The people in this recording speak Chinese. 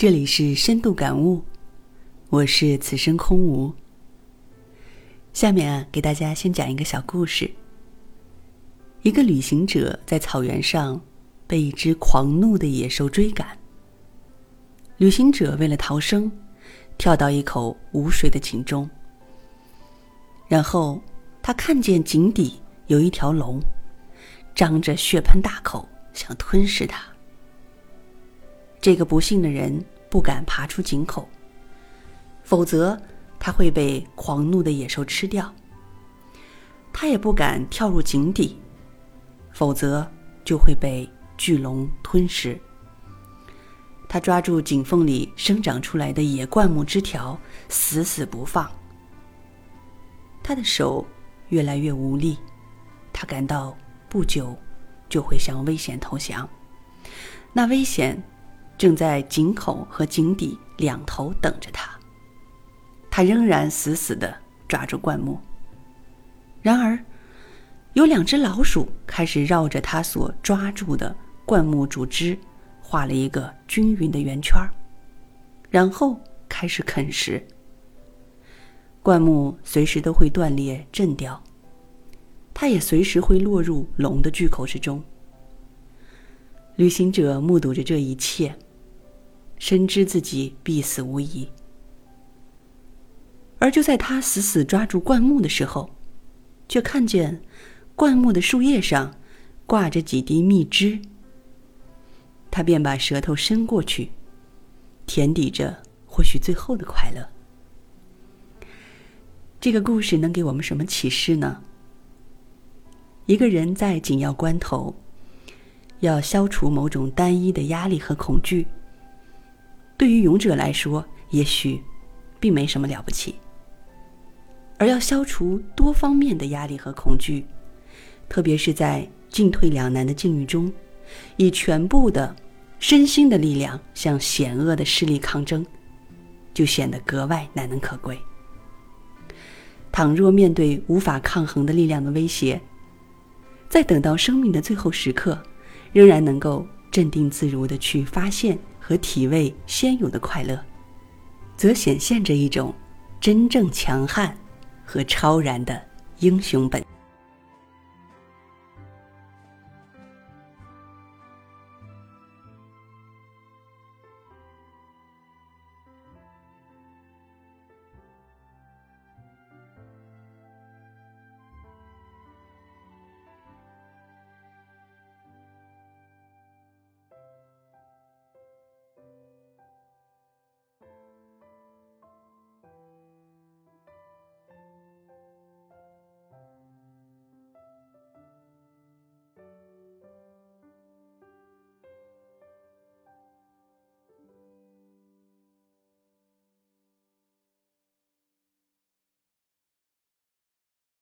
这里是深度感悟，我是此生空无。下面啊，给大家先讲一个小故事。一个旅行者在草原上被一只狂怒的野兽追赶。旅行者为了逃生，跳到一口无水的井中。然后他看见井底有一条龙，张着血盆大口想吞噬他。这个不幸的人不敢爬出井口，否则他会被狂怒的野兽吃掉。他也不敢跳入井底。否则就会被巨龙吞噬。他抓住井缝里生长出来的野灌木枝条，死死不放。他的手越来越无力，他感到不久就会向危险投降。那危险正在井口和井底两头等着他。他仍然死死的抓住灌木。然而。有两只老鼠开始绕着他所抓住的灌木主枝画了一个均匀的圆圈然后开始啃食。灌木随时都会断裂震掉，它也随时会落入龙的巨口之中。旅行者目睹着这一切，深知自己必死无疑。而就在他死死抓住灌木的时候，却看见。灌木的树叶上挂着几滴蜜汁，他便把舌头伸过去，填抵着或许最后的快乐。这个故事能给我们什么启示呢？一个人在紧要关头，要消除某种单一的压力和恐惧，对于勇者来说，也许并没什么了不起；而要消除多方面的压力和恐惧，特别是在进退两难的境遇中，以全部的身心的力量向险恶的势力抗争，就显得格外难能可贵。倘若面对无法抗衡的力量的威胁，在等到生命的最后时刻，仍然能够镇定自如的去发现和体味先有的快乐，则显现着一种真正强悍和超然的英雄本。